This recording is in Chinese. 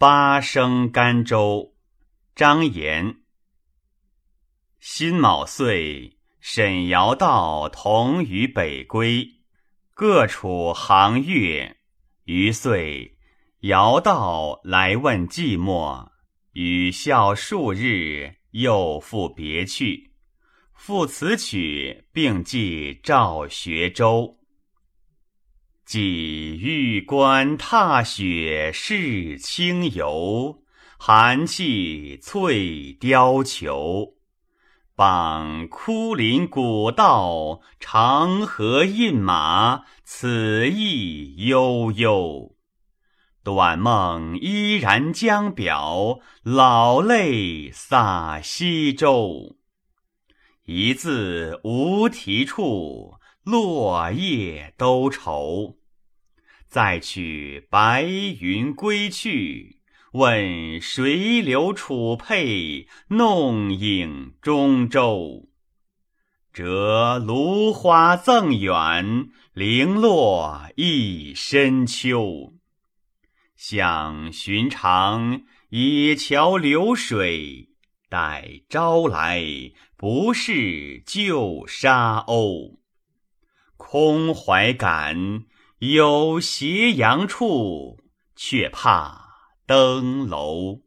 八升甘州，张延。辛卯岁，沈尧道同于北归，各处行乐。余岁，尧道来问寂寞，与笑数日，又复别去。赋此曲，并寄赵学周。几玉关踏雪是清游，寒气翠貂裘。傍枯林古道，长河饮马，此意悠悠。短梦依然江表，老泪洒西洲。一字无题处，落叶都愁。再取白云归去，问谁留楚佩，弄影中州。折芦花赠远，零落一深秋。想寻常野桥流水，待朝来不是旧沙鸥。空怀感。有斜阳处，却怕登楼。